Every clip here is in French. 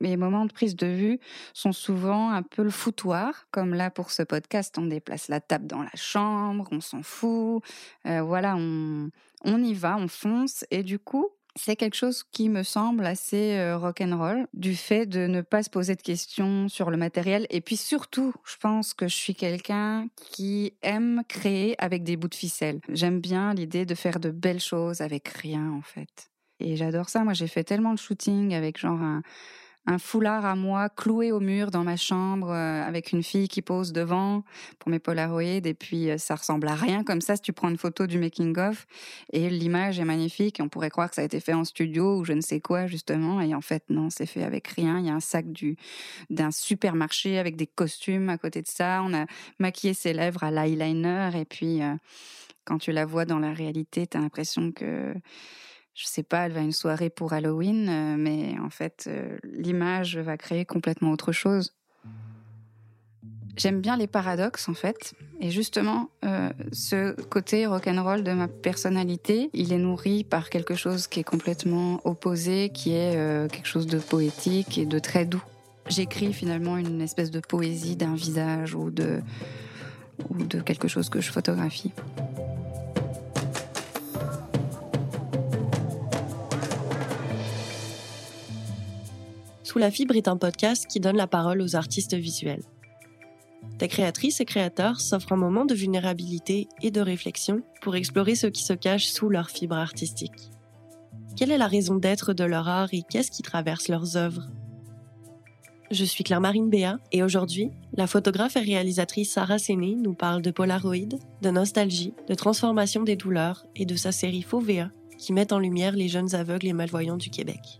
mes moments de prise de vue sont souvent un peu le foutoir, comme là pour ce podcast, on déplace la table dans la chambre, on s'en fout, euh, voilà, on, y va, on fonce, et du coup, c'est quelque chose qui me semble assez euh, rock'n'roll, du fait de ne pas se poser de questions sur le matériel. Et puis surtout, je pense que je suis quelqu'un qui aime créer avec des bouts de ficelle. J'aime bien l'idée de faire de belles choses avec rien, en fait. Et j'adore ça. Moi, j'ai fait tellement de shooting avec genre un, un foulard à moi cloué au mur dans ma chambre euh, avec une fille qui pose devant pour mes polaroïdes et puis euh, ça ressemble à rien comme ça si tu prends une photo du making of. Et l'image est magnifique. On pourrait croire que ça a été fait en studio ou je ne sais quoi justement. Et en fait non c'est fait avec rien. Il y a un sac du d'un supermarché avec des costumes à côté de ça. On a maquillé ses lèvres à l'eyeliner. Et puis euh, quand tu la vois dans la réalité tu as l'impression que je sais pas, elle va à une soirée pour Halloween, euh, mais en fait, euh, l'image va créer complètement autre chose. J'aime bien les paradoxes en fait, et justement, euh, ce côté rock'n'roll de ma personnalité, il est nourri par quelque chose qui est complètement opposé, qui est quelque chose de poétique et de très doux. J'écris finalement une espèce de poésie d'un visage ou de ou de quelque chose que je photographie. Sous la fibre est un podcast qui donne la parole aux artistes visuels. Des créatrices et créateurs s'offrent un moment de vulnérabilité et de réflexion pour explorer ce qui se cache sous leur fibre artistique. Quelle est la raison d'être de leur art et qu'est-ce qui traverse leurs œuvres? Je suis Claire-Marine Béat et aujourd'hui, la photographe et réalisatrice Sarah Séné nous parle de Polaroid, de nostalgie, de transformation des douleurs et de sa série Fauvéa qui met en lumière les jeunes aveugles et malvoyants du Québec.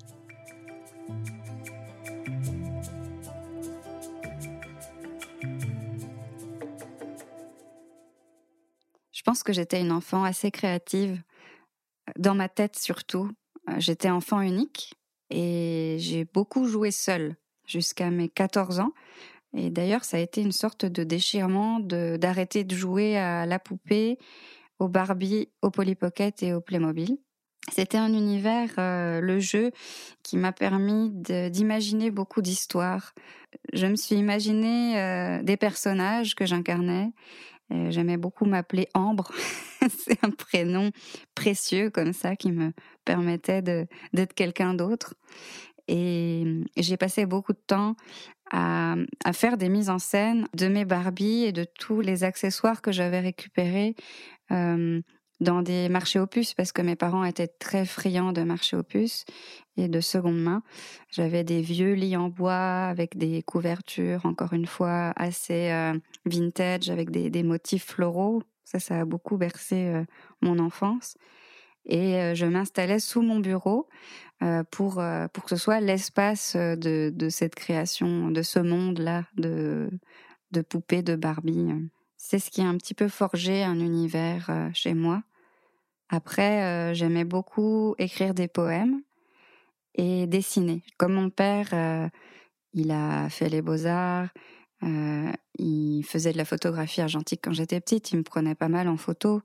Pense que j'étais une enfant assez créative, dans ma tête surtout. Euh, j'étais enfant unique et j'ai beaucoup joué seule jusqu'à mes 14 ans. Et d'ailleurs, ça a été une sorte de déchirement d'arrêter de, jouer à la poupée, au Barbie, au Polly Pocket et au Playmobil. C'était un univers, euh, le jeu, qui m'a permis d'imaginer beaucoup d'histoires. Je me suis imaginé euh, des personnages que j'incarnais euh, j'aimais beaucoup m'appeler Ambre. c'est un prénom précieux comme ça qui me permettait d'être quelqu'un d'autre. Et j'ai passé beaucoup de temps à, faire des mises en scène de mes Barbies et de tous les accessoires que j'avais récupérés euh, dans des marchés opus parce que mes parents étaient très friands de marchés opus et de seconde main. J'avais des vieux lits en bois avec des couvertures, encore une fois, assez euh, vintage, avec des, des, motifs floraux. Ça, ça a beaucoup bercé euh, mon enfance. Et euh, je m'installais sous mon bureau pour, pour que ce soit l'espace de, de cette création, de ce monde-là de, de poupées, de Barbie. C'est ce qui a un petit peu forgé un univers chez moi. Après, euh, j'aimais beaucoup écrire des poèmes et dessiner. Comme mon père, euh, il a fait les beaux-arts, euh, il faisait de la photographie argentique quand j'étais petite, il me prenait pas mal en photo.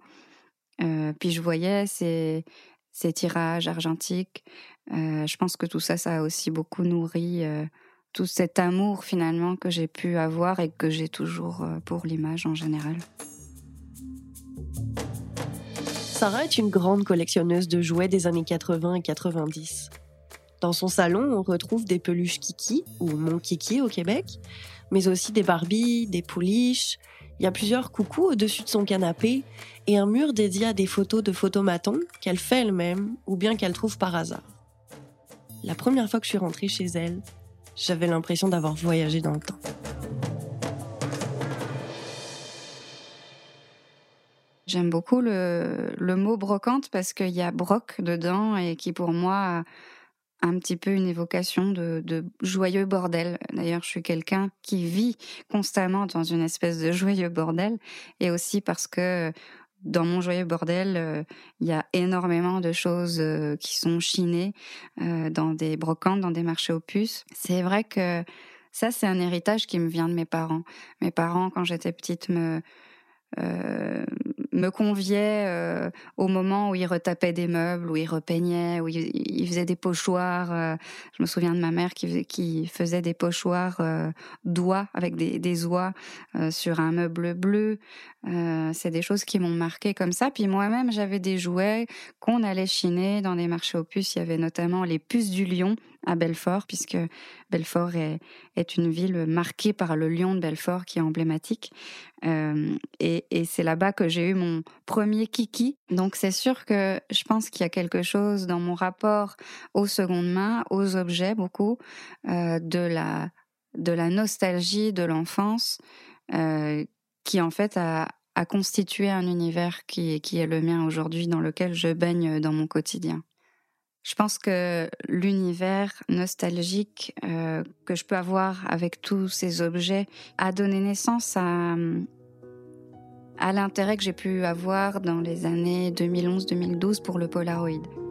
puis je voyais ses, ses tirages argentiques. je pense que tout ça, ça a aussi beaucoup nourri tout cet amour finalement que j'ai pu avoir et que j'ai toujours pour l'image en général. Sarah est une grande collectionneuse de jouets des années 80 et 90. Dans son salon, on retrouve des peluches Kiki, ou Mon Kiki au Québec, mais aussi des Barbies, des pouliches. Il y a plusieurs coucous au-dessus de son canapé et un mur dédié à des photos de photomatons qu'elle fait elle-même ou bien qu'elle trouve par hasard. La première fois que je suis rentrée chez elle, j'avais l'impression d'avoir voyagé dans le temps. J'aime beaucoup le, le mot brocante parce qu'il y a broc dedans et qui pour moi a un petit peu une évocation de, de joyeux bordel. D'ailleurs, je suis quelqu'un qui vit constamment dans une espèce de joyeux bordel et aussi parce que dans mon joyeux bordel, euh, il y a énormément de choses euh, qui sont chinées euh, dans des brocantes, dans des marchés aux puces. C'est vrai que ça, c'est un héritage qui me vient de mes parents. Mes parents, quand j'étais petite, me me conviait euh, au moment où il retapait des meubles, où il repeignait, où il, faisait des pochoirs. Euh, je me souviens de ma mère qui, faisait des pochoirs euh, avec des, des oies sur un meuble bleu. c'est des choses qui m'ont marqué comme ça. Puis moi-même, j'avais des jouets qu'on allait chiner dans des marchés aux puces. Il y avait notamment les puces du lion à Belfort, puisque Belfort est, une ville marquée par le lion de Belfort qui est emblématique. Euh, et, et c'est là-bas que j'ai eu mon premier kiki. Donc c'est sûr que je pense qu'il y a quelque chose dans mon rapport aux secondes mains, aux objets beaucoup, euh, de, la, de la nostalgie de l'enfance, euh, qui en fait a, constitué un univers qui, qui est le mien aujourd'hui, dans lequel je baigne dans mon quotidien. Je pense que l'univers nostalgique euh, que je peux avoir avec tous ces objets a donné naissance à, à l'intérêt que j'ai pu avoir dans les années 2011-2012 pour le Polaroid.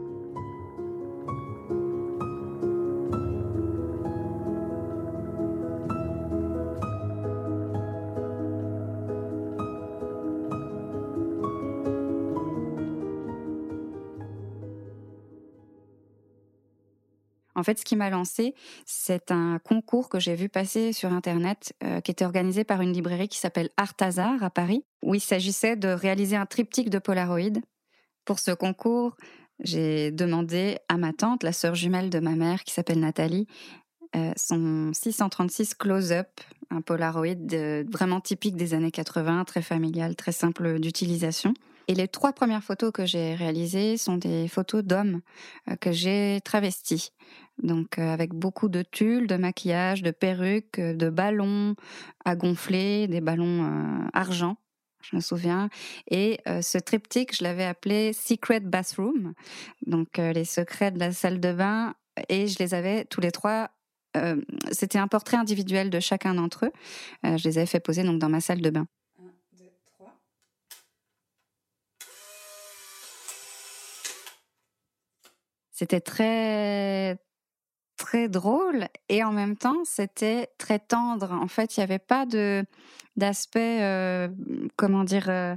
En fait, ce qui m'a lancé, c'est un concours que j'ai vu passer sur Internet, euh, qui était organisé par une librairie qui s'appelle Artazar à Paris, où il s'agissait de réaliser un triptyque de Polaroid. Pour ce concours, j'ai demandé à ma tante, la sœur jumelle de ma mère, qui s'appelle Nathalie, euh, son 636 close-up, un Polaroid vraiment typique des années 80, très familial, très simple d'utilisation. Et les trois premières photos que j'ai réalisées sont des photos d'hommes euh, que j'ai travestis. Donc euh, avec beaucoup de tulle, de maquillage, de perruques, euh, de ballons à gonfler, des ballons argent je me souviens. Et ce triptyque, je l'avais appelé Secret Bathroom, donc les secrets de la salle de bain. Et je les avais tous les trois. C'était un portrait individuel de chacun d'entre eux. je les avais fait poser donc dans ma salle de bain. C'était très très drôle et en même temps c'était très tendre. En fait, il n'y avait pas de d'aspect euh, comment dire euh,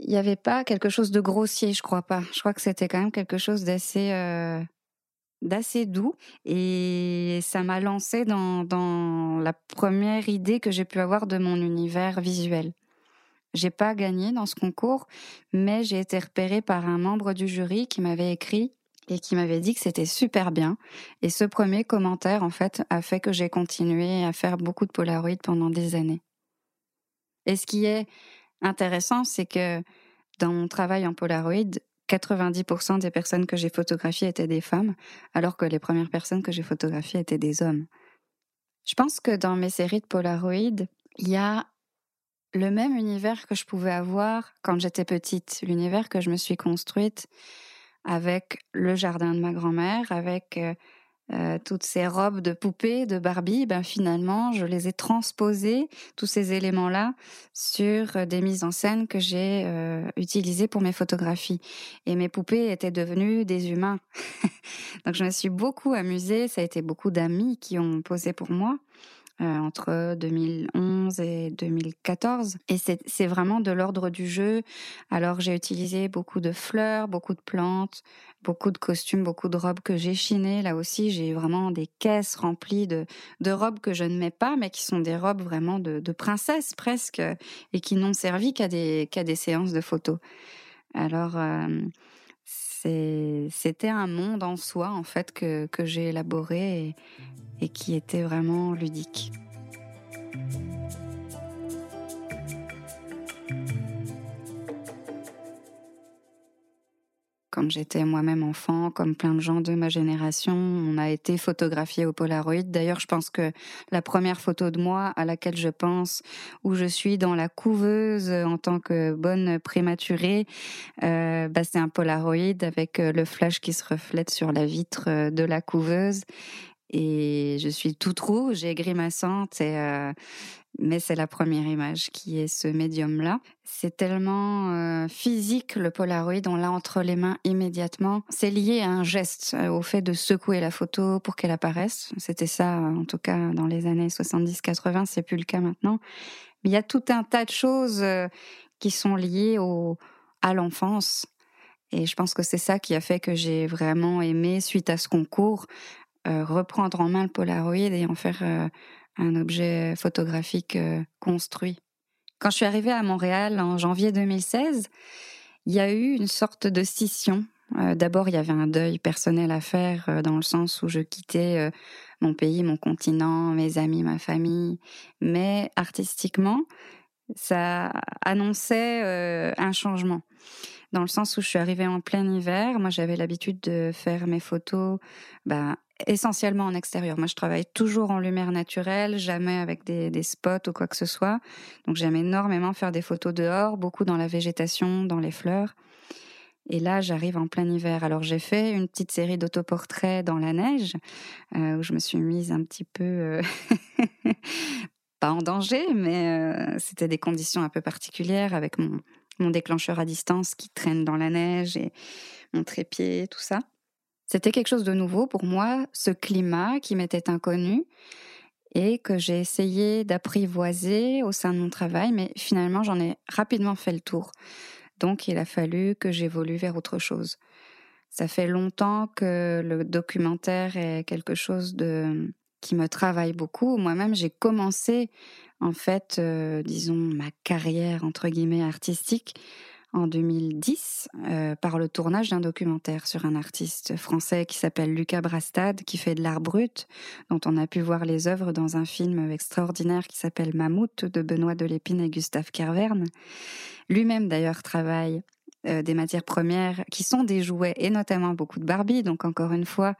il n'y avait pas quelque chose de grossier, je crois pas. Je crois que c'était quand même quelque chose d'assez euh, d'assez doux et ça m'a lancé dans, dans la première idée que j'ai pu avoir de mon univers visuel. J'ai pas gagné dans ce concours, mais j'ai été repérée par un membre du jury qui m'avait écrit et qui m'avait dit que c'était super bien. Et ce premier commentaire, en fait, a fait que j'ai continué à faire beaucoup de Polaroid pendant des années. Et ce qui est intéressant, c'est que dans mon travail en Polaroid, 90% des personnes que j'ai photographiées étaient des femmes, alors que les premières personnes que j'ai photographiées étaient des hommes. Je pense que dans mes séries de Polaroid, il y a le même univers que je pouvais avoir quand j'étais petite, l'univers que je me suis construite avec le jardin de ma grand-mère, avec euh, euh, toutes ces robes de poupées, de Barbie, ben finalement, je les ai transposées, tous ces éléments-là, sur euh, des mises en scène que j'ai utilisées pour mes photographies. Et mes poupées étaient devenues des humains. Donc je me suis beaucoup amusée, ça a été beaucoup d'amis qui ont posé pour moi. Euh, entre 2011 et 2014. Et c'est vraiment de l'ordre du jeu. Alors j'ai utilisé beaucoup de fleurs, beaucoup de plantes, beaucoup de costumes, beaucoup de robes que j'ai chinées. Là aussi, j'ai vraiment des caisses remplies de, robes que je ne mets pas, mais qui sont des robes vraiment de, de princesse presque, et qui n'ont servi qu'à des, séances de photos. Alors, euh, c'était un monde en soi, en fait, que, j'ai élaboré qui était vraiment ludique. quand j'étais moi-même enfant, comme plein de gens de ma génération, on a été photographié au Polaroid. D'ailleurs, je pense que la première photo de moi à laquelle je pense, où je suis dans la couveuse en tant que bonne prématurée, euh, bah, c'est un Polaroid avec euh, le flash qui se reflète sur la vitre euh, de la couveuse. Et je suis toute rouge et grimaçante euh, mais c'est la première image qui est ce médium-là. C'est tellement euh, physique le Polaroid, on l'a entre les mains immédiatement. C'est lié à un geste, euh, au fait de secouer la photo pour qu'elle apparaisse. C'était ça, en tout cas, dans les années 70-80, c'est plus le cas maintenant. Mais il y a tout un tas de choses qui sont liées à l'enfance. Et je pense que c'est ça qui a fait que j'ai vraiment aimé, suite à ce concours, reprendre en main le Polaroid et en faire euh, un objet photographique euh, construit. Quand je suis arrivée à Montréal en janvier 2016, il y a eu une sorte de scission. D'abord, il y avait un deuil personnel à faire dans le sens où je quittais mon pays, mon continent, mes amis, ma famille. Mais artistiquement, ça annonçait un changement dans le sens où je suis arrivée en plein hiver. Moi, j'avais l'habitude de faire mes photos bah, essentiellement en extérieur. Moi, je travaille toujours en lumière naturelle, jamais avec des, des spots ou quoi que ce soit. Donc, j'aime énormément faire des photos dehors, beaucoup dans la végétation, dans les fleurs. Et là, j'arrive en plein hiver. Alors, j'ai fait une petite série d'autoportraits dans la neige, euh, où je me suis mise un petit peu, euh, pas en danger, mais euh, c'était des conditions un peu particulières avec mon, déclencheur à distance qui traîne dans la neige et mon trépied, tout ça. C'était quelque chose de nouveau pour moi, ce climat qui m'était inconnu et que j'ai essayé d'apprivoiser au sein de mon travail, mais finalement j'en ai rapidement fait le tour. Donc il a fallu que j'évolue vers autre chose. Ça fait longtemps que le documentaire est quelque chose de qui me travaille beaucoup. Moi-même, j'ai commencé en fait, euh, disons, ma carrière entre guillemets artistique en 2010 euh, par le tournage d'un documentaire sur un artiste français qui s'appelle Lucas Brastad, qui fait de l'art brut, dont on a pu voir les œuvres dans un film extraordinaire qui s'appelle Mammouth de Benoît Delépine et Gustave Kerverne. Lui-même d'ailleurs travaille euh, des matières premières qui sont des jouets et notamment beaucoup de Barbie. Donc encore une fois,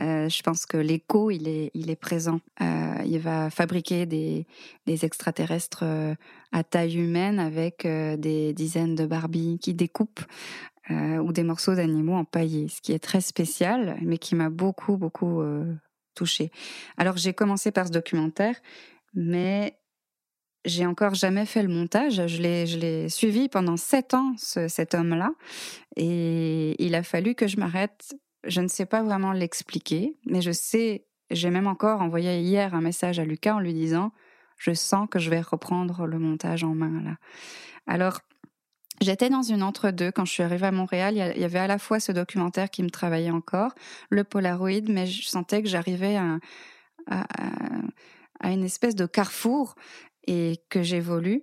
euh, je pense que l'écho il est il est présent. Euh, il va fabriquer des des extraterrestres à taille humaine avec des dizaines de Barbie qui découpent ou des morceaux d'animaux empaillés, ce qui est très spécial, mais qui m'a beaucoup beaucoup touchée. Alors j'ai commencé par ce documentaire, mais j'ai encore jamais fait le montage. Je l'ai, je l'ai suivi pendant sept ans, cet homme-là. Et il a fallu que je m'arrête. Je ne sais pas vraiment l'expliquer, mais je sais, j'ai même encore envoyé hier un message à Lucas en lui disant, je sens que je vais reprendre le montage en main. Alors, J'étais dans une entre-deux quand je suis arrivée à Montréal. Il y avait à la fois ce documentaire qui me travaillait encore, le Polaroid, mais je sentais que j'arrivais à, une espèce de carrefour et que j'évolue.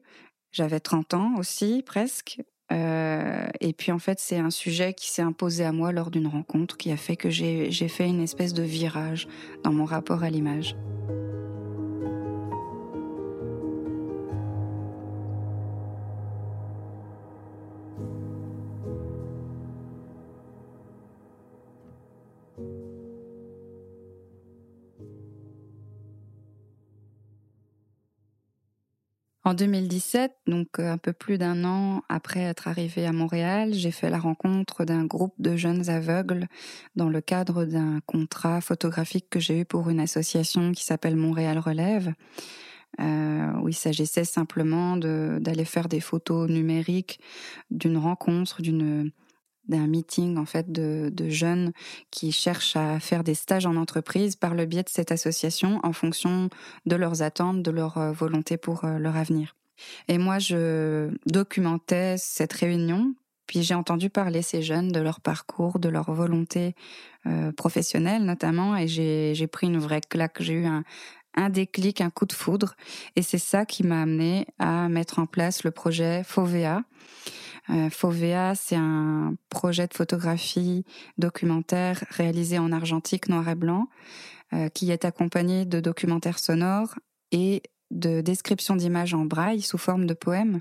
J'avais 30 ans aussi, presque. Euh, et puis en fait, c'est un sujet qui s'est imposé à moi lors d'une rencontre qui a fait que j'ai fait une espèce de virage dans mon rapport à l'image. En 2017, donc euh, un peu plus d'un an après être arrivée à Montréal, j'ai fait la rencontre d'un groupe de jeunes aveugles dans le cadre d'un contrat photographique que j'ai eu pour une association qui s'appelle Montréal Relève, euh, où il s'agissait simplement d'aller faire des photos numériques d'une rencontre, d'une d'un meeting en fait de, de, jeunes qui cherchent à faire des stages en entreprise par le biais de cette association en fonction de leurs attentes, de leur euh, volonté pour euh, leur avenir. Et moi, je documentais cette réunion, puis j'ai entendu parler ces jeunes de leur parcours, de leur volonté euh, professionnelle notamment, et j'ai pris une vraie claque. J'ai eu un, un déclic, un coup de foudre, et c'est ça qui m'a amené à mettre en place le projet Fovea euh, Fovea, c'est un projet de photographie documentaire réalisé en argentique noir et blanc, euh, qui est accompagné de documentaires sonores et de descriptions d'images en braille sous forme de poèmes,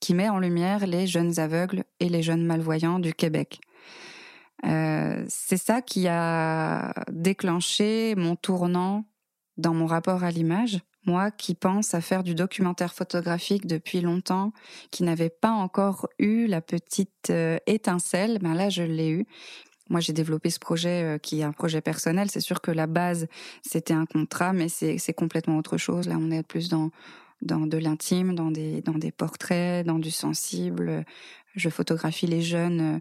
qui met en lumière les jeunes aveugles et les jeunes malvoyants du Québec. Euh, c'est ça qui a déclenché mon tournant dans mon rapport à l'image moi qui pense à faire du documentaire photographique depuis longtemps, qui n'avait pas encore eu la petite euh, étincelle, ben là je l'ai eu. Moi j'ai développé ce projet euh, qui est un projet personnel. C'est sûr que la base c'était un contrat, mais c'est complètement autre chose. Là on est plus dans de l'intime, dans des portraits, dans du sensible. Je photographie les jeunes euh,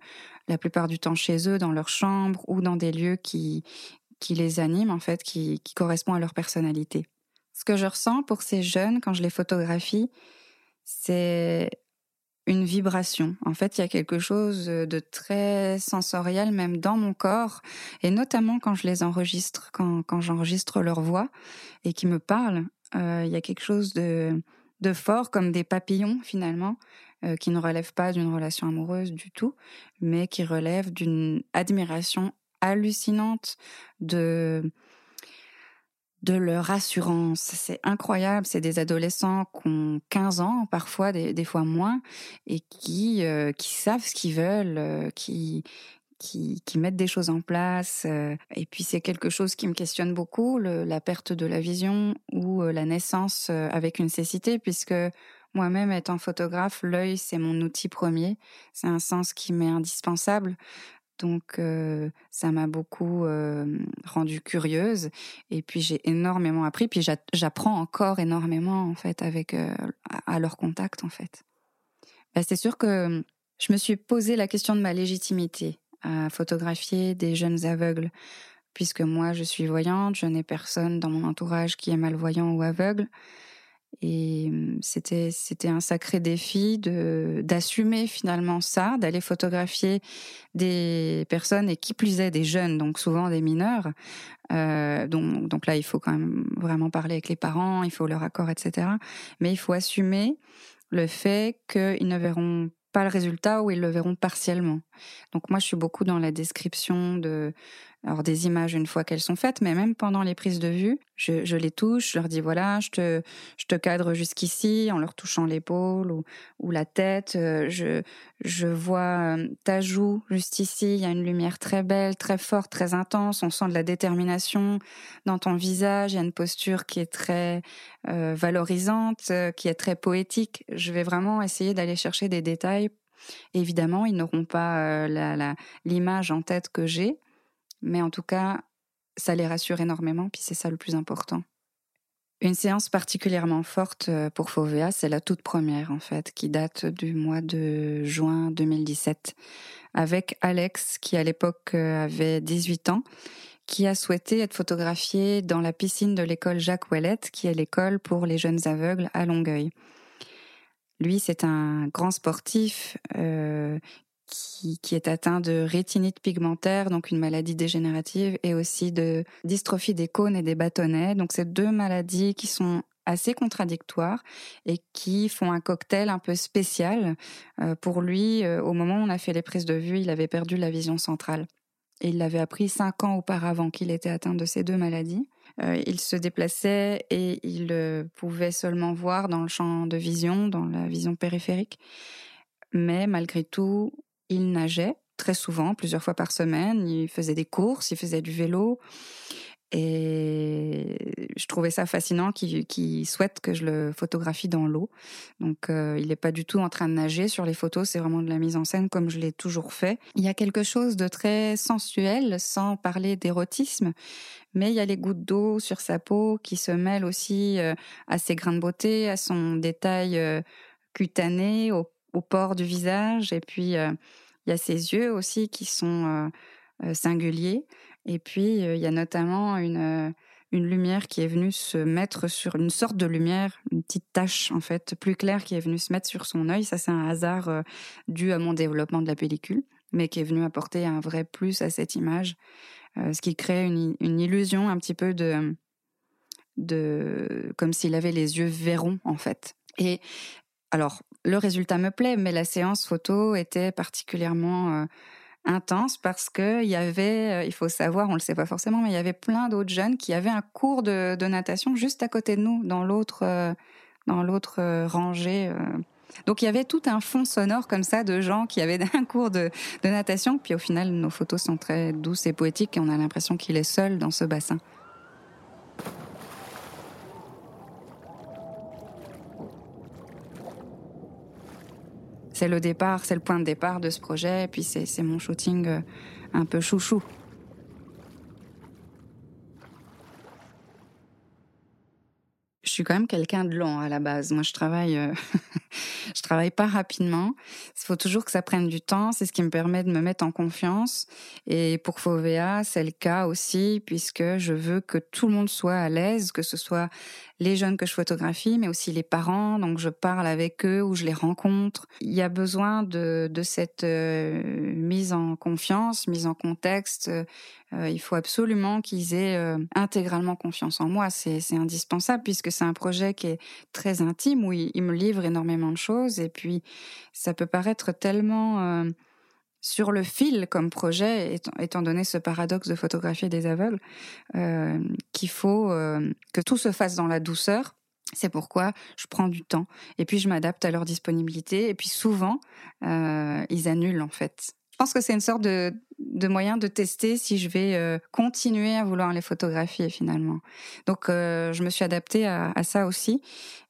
la plupart du temps chez eux, dans leur chambre ou dans des lieux qui qui les animent en fait, qui, qui correspondent à leur personnalité. Ce que je ressens pour ces jeunes quand je les photographie, c'est une vibration. En fait, il y a quelque chose de très sensoriel même dans mon corps, et notamment quand je les enregistre, quand, j'enregistre leur voix et qui me parlent, euh, il y a quelque chose de, de fort, comme des papillons finalement, euh, qui ne relèvent pas d'une relation amoureuse du tout, mais qui relèvent d'une admiration hallucinante de de leur assurance. C'est incroyable. C'est des adolescents qui ont 15 ans, parfois des, fois moins, et qui euh, qui savent ce qu'ils veulent, euh, qui qui, qui mettent des choses en place. Euh, et puis c'est quelque chose qui me questionne beaucoup, la perte de la vision ou la naissance avec une cécité, puisque moi-même étant photographe, l'œil c'est mon outil premier. C'est un sens qui m'est indispensable. Donc ça m'a beaucoup rendue curieuse et puis j'ai énormément appris puis j'apprends encore énormément en fait avec à leur contact en fait. Bah, c'est sûr que je me suis posé la question de ma légitimité à photographier des jeunes aveugles puisque moi je suis voyante, je n'ai personne dans mon entourage qui est malvoyant ou aveugle. Et mmh, c'était c'était un sacré défi de d'assumer finalement ça, d'aller photographier des personnes et qui plus est des jeunes, donc souvent des mineurs. Euh, donc donc là il faut quand même vraiment parler avec les parents, il faut leur accord, etc. Mais il faut assumer le fait qu'ils ne verront pas le résultat ou ils le verront partiellement. Donc moi je suis beaucoup dans la description de alors des images une fois qu'elles sont faites, mais même pendant les prises de vue, je, les touche, je leur dis voilà, je te, cadre jusqu'ici en leur touchant l'épaule ou, la tête. Euh, je, je vois euh, ta joue juste ici, il y a une lumière très belle, très forte, très intense. On sent de la détermination dans ton visage. Il y a une posture qui est très euh, valorisante, qui est très poétique. Je vais vraiment essayer d'aller chercher des détails Évidemment, ils n'auront pas l'image en tête que j'ai, mais en tout cas, ça les rassure énormément, puis c'est ça le plus important. Une séance particulièrement forte euh, pour Fovea, c'est la toute première en fait, qui date du mois de juin 2017, avec Alex qui à l'époque euh, avait 18 ans, qui a souhaité être photographié dans la piscine de l'école Jacques Ouellette, qui est l'école pour les jeunes aveugles à Longueuil. Lui, c'est un grand sportif euh, qui, est atteint de rétinite pigmentaire, donc une maladie dégénérative, et aussi de dystrophie des cônes et des bâtonnets. Donc c'est deux maladies qui sont assez contradictoires et qui font un cocktail un peu spécial. Euh, pour lui, euh, au moment où on a fait les prises de vue, il avait perdu la vision centrale. Et il l'avait appris cinq ans auparavant qu'il était atteint de ces deux maladies. Euh, il se déplaçait et il pouvait seulement voir dans le champ de vision, dans la vision périphérique. Mais malgré tout, il nageait très souvent, plusieurs fois par semaine. Il faisait des courses, il faisait du vélo. Et je trouvais ça fascinant qu'il souhaite que je le photographie dans l'eau. Donc euh, il n'est pas du tout en train de nager sur les photos, c'est vraiment de la mise en scène comme je l'ai toujours fait. Il y a quelque chose de très sensuel, sans parler d'érotisme, mais il y a les gouttes d'eau sur sa peau qui se mêlent aussi euh, à ses grains de beauté, à son détail euh, cutané, au, au, port du visage, et puis il y a ses yeux aussi qui sont singuliers. Et puis, il y a notamment une, une lumière qui est venue se mettre sur une sorte de lumière, une petite tache en fait plus claire qui est venue se mettre sur son œil. Ça, c'est un hasard dû à mon développement de la pellicule, mais qui est venu apporter un vrai plus à cette image, ce qui crée une, une, illusion un petit peu de, de comme s'il avait les yeux verrons en fait. Et alors, le résultat me plaît, mais la séance photo était particulièrement intense parce que il y avait, euh, il faut savoir, on le sait pas forcément, mais il y avait plein d'autres jeunes qui avaient un cours de, natation juste à côté de nous, dans l'autre, euh, dans l'autre euh, rangée. Donc il y avait tout un fond sonore comme ça de gens qui avaient un cours de, de natation. Puis au final, nos photos sont très douces et poétiques et on a l'impression qu'il est seul dans ce bassin. C'est le départ, c'est le point de départ de ce projet. Et puis c'est mon shooting euh, un peu chouchou. Je suis quand même quelqu'un de lent à la base. Moi, je travaille, euh, je travaille pas rapidement. Il faut toujours que ça prenne du temps. C'est ce qui me permet de me mettre en confiance. Et pour Fovea, c'est le cas aussi, puisque je veux que tout le monde soit à l'aise, que ce soit les jeunes que je photographie, mais aussi les parents. Donc je parle avec eux ou je les rencontre. Il y a besoin de, de cette euh, mise en confiance, mise en contexte. Euh, il faut absolument qu'ils aient euh, intégralement confiance en moi. C'est indispensable puisque c'est un projet qui est très intime où il, me livre énormément de choses. Et puis ça peut paraître tellement sur le fil comme projet, étant, donné ce paradoxe de photographier des aveugles, euh, qu'il faut euh, que tout se fasse dans la douceur. C'est pourquoi je prends du temps et puis je m'adapte à leur disponibilité et puis souvent euh, ils annulent en fait. Je pense que c'est une sorte de, moyen de tester si je vais continuer à vouloir les photographier finalement. Donc je me suis adaptée à, ça aussi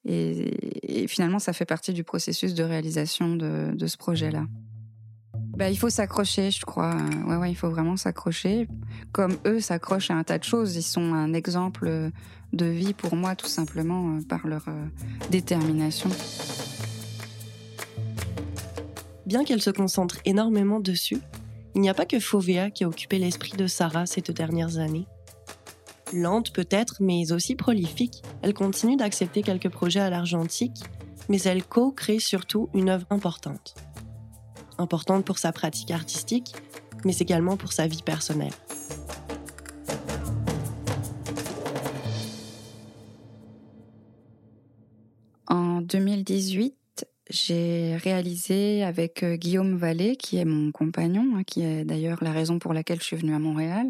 et, finalement ça fait partie du processus de réalisation de ce projet-là. Bah, il faut s'accrocher, je crois. Il faut vraiment s'accrocher. Comme eux s'accrochent à un tas de choses, ils sont un exemple de vie pour moi, tout simplement, euh, par leur euh, détermination. Bien qu'elle se concentre énormément dessus, il n'y a pas que Fovea qui a occupé l'esprit de Sarah ces deux dernières années. Lente peut-être, mais aussi prolifique, elle continue d'accepter quelques projets à l'argentique, mais elle co-crée surtout une œuvre importante importante pour sa pratique artistique, mais également pour sa vie personnelle. En 2018, j'ai réalisé avec euh, Guillaume Vallée, qui est mon compagnon, hein, qui est d'ailleurs la raison pour laquelle je suis venue à Montréal.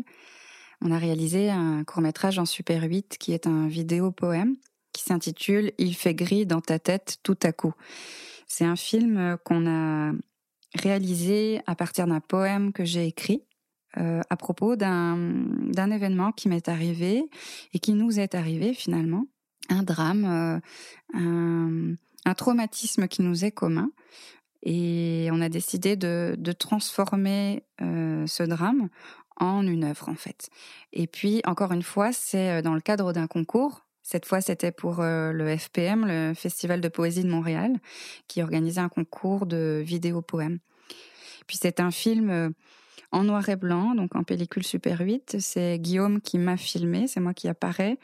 On a réalisé un court métrage en Super 8 qui est un vidéo poème qui s'intitule Il fait gris dans ta tête tout à coup. C'est un film qu'on a réalisé à partir d'un poème que j'ai écrit euh, à propos d'un événement qui m'est arrivé et qui nous est arrivé finalement, un drame, euh, un, un, traumatisme qui nous est commun. Et on a décidé de, de transformer euh, ce drame en une œuvre en fait. Et puis encore une fois, c'est dans le cadre d'un concours cette fois, c'était pour euh, le FPM, le Festival de poésie de Montréal, qui organisait un concours de vidéo-poèmes. Puis c'est un film euh, en noir et blanc, donc en pellicule Super 8. C'est Guillaume qui m'a filmé, c'est moi qui apparaît,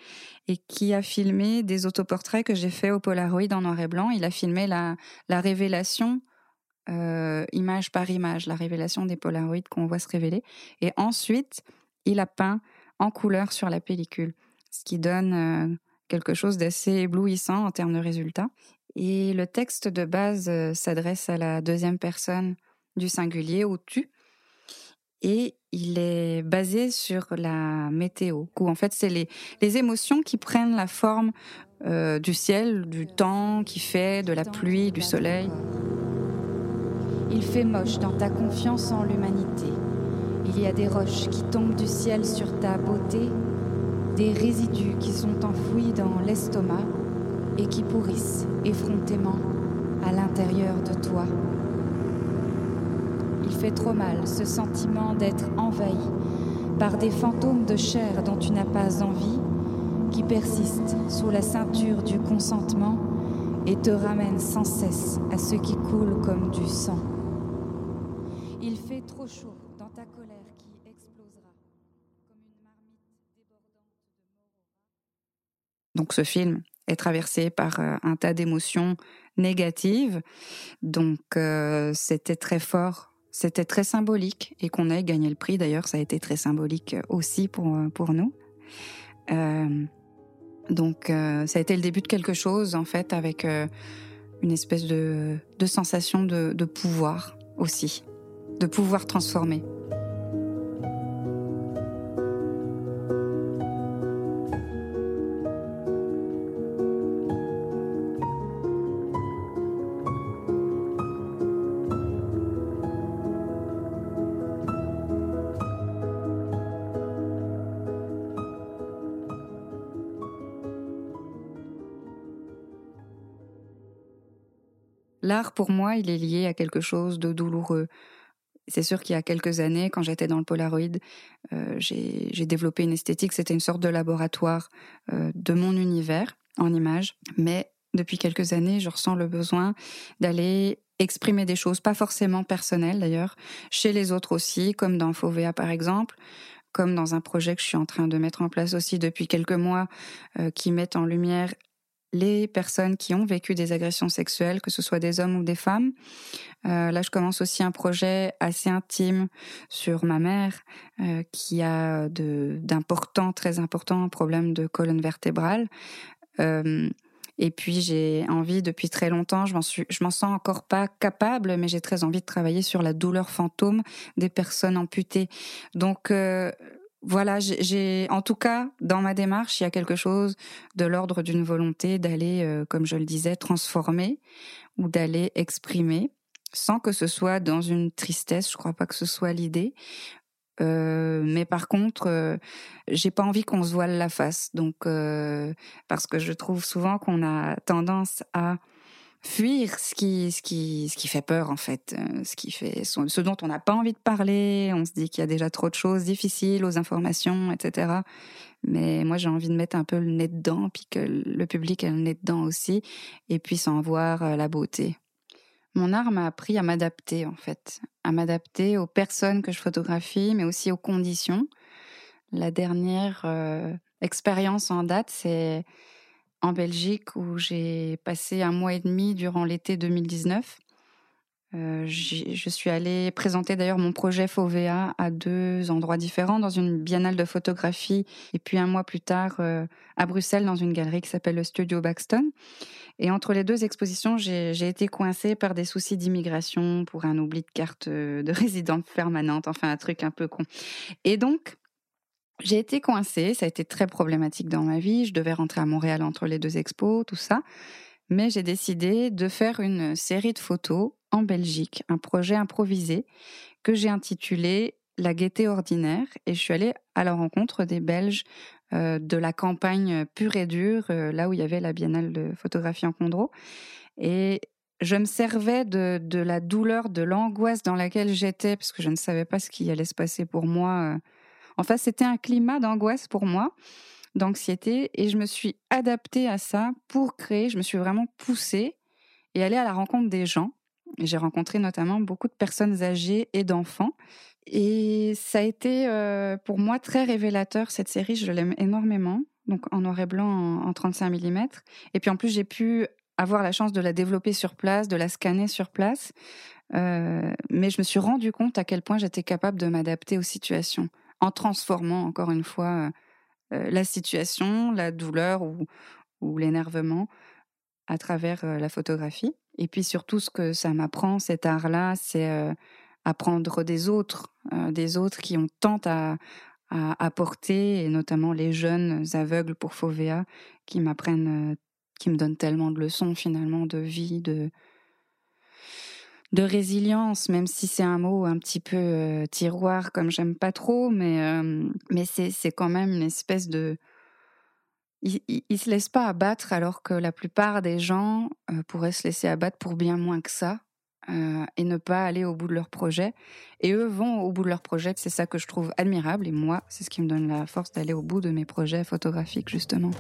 et qui a filmé des autoportraits que j'ai fait au Polaroid en noir et blanc. Il a filmé la, la révélation, euh, image par image, la révélation des Polaroids qu'on voit se révéler. Et ensuite, il a peint en couleur sur la pellicule, ce qui donne quelque chose d'assez éblouissant en termes de résultats. Et le texte de base euh, s'adresse à la deuxième personne du singulier, au tu. Et il est basé sur la météo, où en fait c'est les, les émotions qui prennent la forme euh, du ciel, du temps qui fait, de la pluie, du soleil. Il fait moche dans ta confiance en l'humanité. Il y a des roches qui tombent du ciel sur ta beauté des résidus qui sont enfouis dans l'estomac et qui pourrissent effrontément à l'intérieur de toi. Il fait trop mal ce sentiment d'être envahi par des fantômes de chair dont tu n'as pas envie, qui persistent sous la ceinture du consentement et te ramènent sans cesse à ce qui coule comme du sang. Il fait trop chaud dans ta colère qui Ce film est traversé par euh, un tas d'émotions négatives. Donc euh, c'était très fort, c'était très symbolique et qu'on ait gagné le prix d'ailleurs, ça a été très symbolique aussi pour, euh, pour nous. donc ça a été le début de quelque chose en fait avec une espèce de, de sensation de, de pouvoir aussi, de pouvoir transformer. L'art, pour moi, il est lié à quelque chose de douloureux. C'est sûr qu'il y a quelques années, quand j'étais dans le Polaroid, euh, j'ai développé une esthétique, c'était une sorte de laboratoire euh, de mon univers en images. Mais depuis quelques années, je ressens le besoin d'aller exprimer des choses, pas forcément personnelles d'ailleurs, chez les autres aussi, comme dans Fovea par exemple, comme dans un projet que je suis en train de mettre en place aussi depuis quelques mois, qui mettent en lumière les personnes qui ont vécu des agressions sexuelles, que ce soit des hommes ou des femmes. Euh, là, je commence aussi un projet assez intime sur ma mère, euh, qui a d'importants, très importants problèmes de colonne vertébrale. Euh, et puis j'ai envie depuis très longtemps, je m'en je m'en sens encore pas capable, mais j'ai très envie de travailler sur la douleur fantôme des personnes amputées. Donc voilà, j'ai en tout cas dans ma démarche, il y a quelque chose de l'ordre d'une volonté d'aller, euh, comme je le disais, transformer ou d'aller exprimer, sans que ce soit dans une tristesse. Je crois pas que ce soit l'idée. Euh, mais par contre, euh, j'ai pas envie qu'on se voile la face. Donc, parce que je trouve souvent qu'on a tendance à fuir ce qui, ce qui, ce qui fait peur en fait, euh, ce qui fait, ce dont on n'a pas envie de parler. On se dit qu'il y a déjà trop de choses difficiles aux informations, etc. Mais moi, j'ai envie de mettre un peu le nez dedans, puis que le public ait le nez dedans aussi, et puisse en voir euh, la beauté. Mon art m'a appris à m'adapter en fait, à m'adapter aux personnes que je photographie, mais aussi aux conditions. La dernière euh, expérience en date, c'est en Belgique où j'ai passé un mois et demi durant l'été 2019. Euh, je suis allée présenter d'ailleurs mon projet FOVA à deux endroits différents, dans une biennale de photographie et puis un mois plus tard euh, à Bruxelles dans une galerie qui s'appelle le Studio Baxton. Et entre les deux expositions, j'ai été coincée par des soucis d'immigration pour un oubli de carte de résidence permanente, enfin un truc un peu con. Et donc, j'ai été coincée, ça a été très problématique dans ma vie. Je devais rentrer à Montréal entre les deux expos, tout ça. Mais j'ai décidé de faire une série de photos en Belgique, un projet improvisé que j'ai intitulé La gaieté ordinaire. Et je suis allée à la rencontre des Belges euh, de la campagne pure et dure, euh, là où il y avait la biennale de photographie en Condro. Et je me servais de, la douleur, de l'angoisse dans laquelle j'étais, parce que je ne savais pas ce qui allait se passer pour moi. Euh, Enfin, c'était un climat d'angoisse pour moi, d'anxiété, et je me suis adaptée à ça pour créer. Je me suis vraiment poussée et aller à la rencontre des gens. J'ai rencontré notamment beaucoup de personnes âgées et d'enfants. Et ça a été euh, pour moi très révélateur, cette série, je l'aime énormément. Donc en noir et blanc en, 35 mm. Et puis en plus, j'ai pu avoir la chance de la développer sur place, de la scanner sur place. Euh, mais je me suis rendu compte à quel point j'étais capable de m'adapter aux situations en transformant encore une fois la situation, la douleur ou, l'énervement à travers la photographie. Et puis surtout, ce que ça m'apprend, cet art-là, c'est apprendre des autres, des autres qui ont tant à, à apporter, et notamment les jeunes aveugles pour Fovea, qui m'apprennent, qui me donnent tellement de leçons finalement de vie, de, de résilience, même si c'est un mot un petit peu euh, tiroir comme j'aime pas trop, mais euh, mais c'est quand même une espèce de il, il, se laisse pas abattre alors que la plupart des gens euh, pourraient se laisser abattre pour bien moins que ça et ne pas aller au bout de leur projet. Et eux vont au bout de leur projet. C'est ça que je trouve admirable et moi, c'est ce qui me donne la force d'aller au bout de mes projets photographiques justement.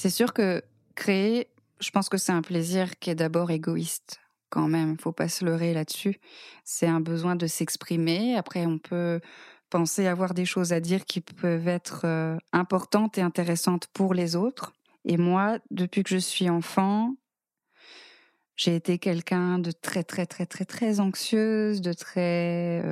C'est sûr que créer, je pense que c'est un plaisir qui est d'abord égoïste quand même, faut pas se leurrer là-dessus. C'est un besoin de s'exprimer. Après, on peut penser avoir des choses à dire qui peuvent être euh, importantes et intéressantes pour les autres. Et moi, depuis que je suis enfant, j'ai été quelqu'un de très très très très très anxieuse, de très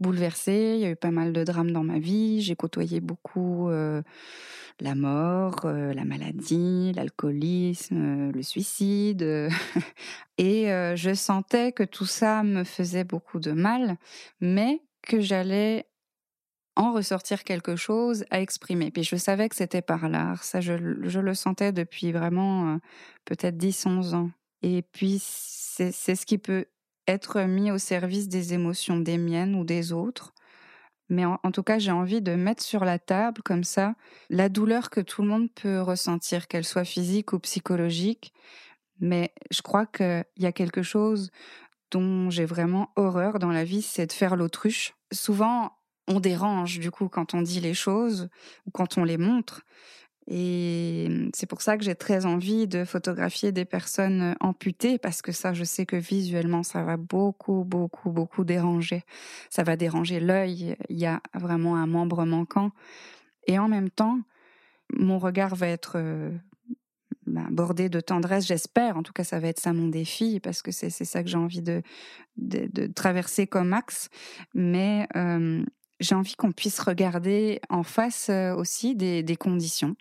bouleversée. Il y a eu pas mal de drames dans ma vie. J'ai côtoyé beaucoup la mort, la maladie, l'alcoolisme, le suicide. Et je sentais que tout ça me faisait beaucoup de mal, mais que j'allais en ressortir quelque chose à exprimer. Puis je savais que c'était par l'art. Ça, je, le sentais depuis vraiment euh, peut-être 10, 11 ans. Et puis, c'est ce qui peut être mis au service des émotions des miennes ou des autres. Mais en, tout cas, j'ai envie de mettre sur la table, comme ça, la douleur que tout le monde peut ressentir, qu'elle soit physique ou psychologique. Mais je crois qu'il y a quelque chose dont j'ai vraiment horreur dans la vie, c'est de faire l'autruche. Souvent, on dérange du coup quand on dit les choses ou quand on les montre. Et c'est pour ça que j'ai très envie de photographier des personnes amputées, parce que ça, je sais que visuellement, ça va beaucoup, beaucoup, beaucoup déranger. Ça va déranger l'œil, il y a vraiment un membre manquant. Et en même temps, mon regard va être bah, bordé de tendresse, j'espère. En tout cas, ça va être ça mon défi, parce que c'est ça que j'ai envie de, de, traverser comme axe. Mais j'ai envie qu'on puisse regarder en face euh, aussi des, conditions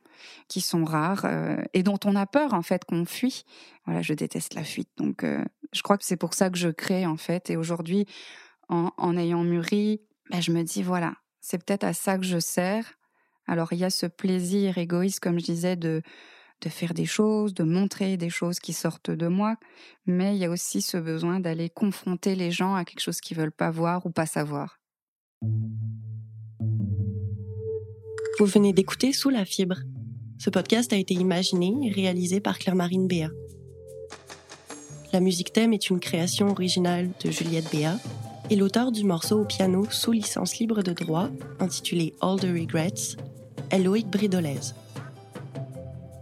qui sont rares euh, et dont on a peur en fait qu'on fuit. Voilà, je déteste la fuite, donc euh, je crois que c'est pour ça que je crée en fait. Et aujourd'hui, en, ayant mûri, bah, je me dis voilà, c'est peut-être à ça que je sers. Alors il y a ce plaisir égoïste, comme je disais, de de faire des choses, de montrer des choses qui sortent de moi, mais il y a aussi ce besoin d'aller confronter les gens à quelque chose qu'ils veulent pas voir ou pas savoir. Vous venez d'écouter Sous la fibre. Ce podcast a été imaginé et réalisé par Claire-Marine Béa. La musique thème est une création originale de Juliette Béa et l'auteur du morceau au piano sous licence libre de droit, intitulé All the Regrets, est Loïc Bridolez.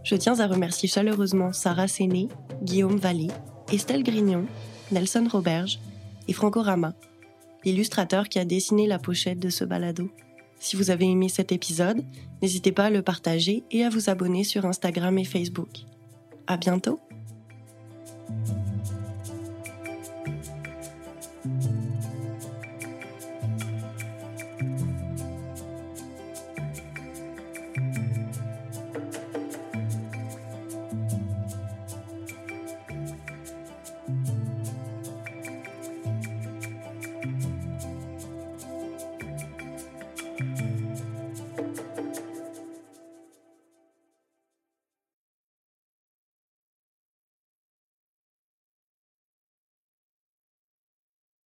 Je tiens à remercier chaleureusement Sarah Séné, Guillaume Vallée, Estelle Grignon, Nelson Roberge et Franco Rama l'illustrateur qui a dessiné la pochette de ce balado. Si vous avez aimé cet épisode, n'hésitez pas à le partager et à vous abonner sur Instagram et Facebook. À bientôt!